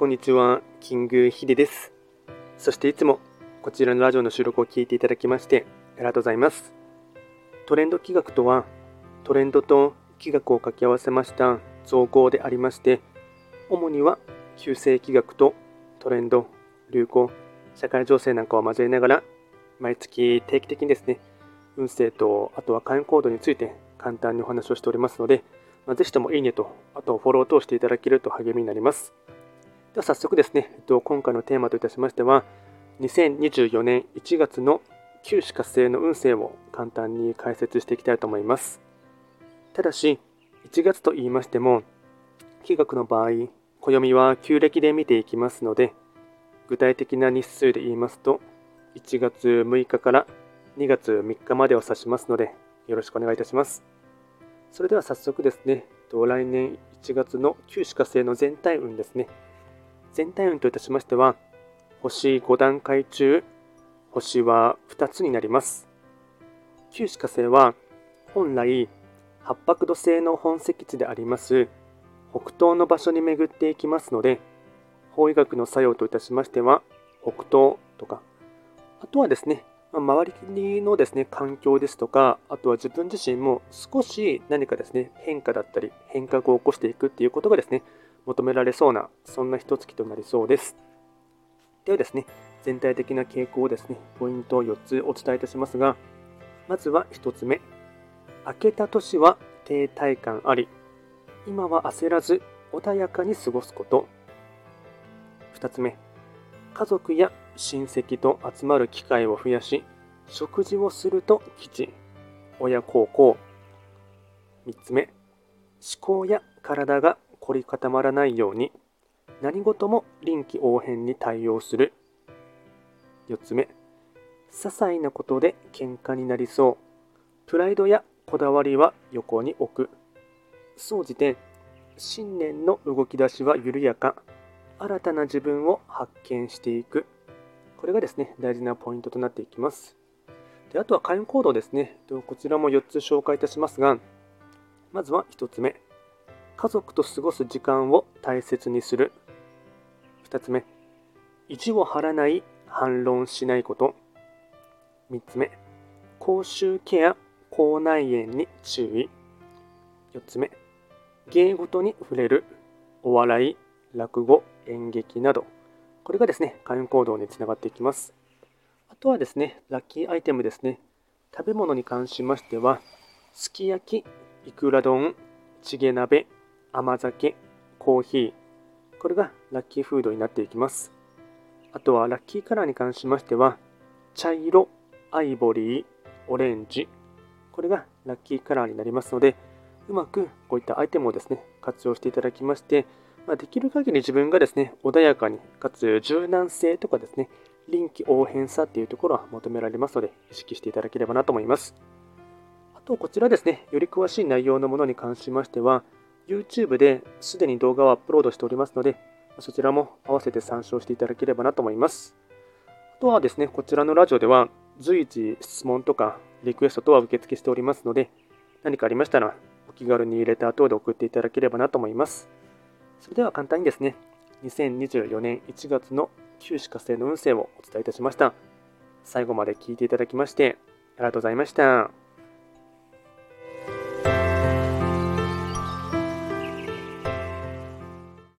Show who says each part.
Speaker 1: こんにちは、キングヒデです。そしていつもこちらのラジオの収録を聞いていただきましてありがとうございます。トレンド企画とは、トレンドと企画を掛け合わせました造語でありまして、主には旧世企画とトレンド、流行、社会情勢なんかを交えながら、毎月定期的にですね、運勢とあとは会員行動について簡単にお話をしておりますので、まあ、ぜひともいいねと、あとフォローを通していただけると励みになります。では早速ですね、えっと、今回のテーマといたしましては、2024年1月の旧歯活性の運勢を簡単に解説していきたいと思います。ただし、1月と言いましても、気学の場合、暦は旧暦で見ていきますので、具体的な日数で言いますと、1月6日から2月3日までを指しますので、よろしくお願いいたします。それでは早速ですね、来年1月の旧歯火星の全体運ですね。全体運といたしましては、星5段階中、星は2つになります。旧歯火星は、本来、八白土星の本石地であります北東の場所に巡っていきますので、法医学の作用といたしましては、北東とか、あとはですね、周りのですね、環境ですとか、あとは自分自身も少し何かですね、変化だったり、変革を起こしていくっていうことがですね、求められそうな、そんな一月となりそうです。ではですね、全体的な傾向をですね、ポイントを4つお伝えいたしますが、まずは1つ目。明けた年は停滞感あり、今は焦らず穏やかに過ごすこと。2つ目。家族や親戚と集まる機会を増やし、食事をすると吉。親孝行。3つ目。思考や体が凝り固まらないように何事も臨機応変に対応する。4つ目些細なことで喧嘩になりそう。プライドやこだわりは横に置く。総じて信念の動き出しは緩やか。新たな自分を発見していく。これがですね大事なポイントとなっていきます。であとは開運行動ですね。こちらも4つ紹介いたしますがまずは1つ目。家族と過ごす時間を大切にする。2つ目、意地を張らない反論しないこと。3つ目、口臭ケア、口内炎に注意。4つ目、芸事に触れる、お笑い、落語、演劇など。これがですね、開運行動につながっていきます。あとはですね、ラッキーアイテムですね。食べ物に関しましては、すき焼き、いくら丼、チゲ鍋、甘酒、コーヒー、これがラッキーフードになっていきます。あとはラッキーカラーに関しましては、茶色、アイボリー、オレンジ、これがラッキーカラーになりますので、うまくこういったアイテムをですね、活用していただきまして、まあ、できる限り自分がですね、穏やかに、かつ柔軟性とかですね、臨機応変さっていうところは求められますので、意識していただければなと思います。あと、こちらですね、より詳しい内容のものに関しましては、YouTube ですでに動画をアップロードしておりますので、そちらも合わせて参照していただければなと思います。あとはですね、こちらのラジオでは随時質問とかリクエスト等は受付しておりますので、何かありましたらお気軽にレター等で送っていただければなと思います。それでは簡単にですね、2024年1月の旧歯火星の運勢をお伝えいたしました。最後まで聞いていただきましてありがとうございました。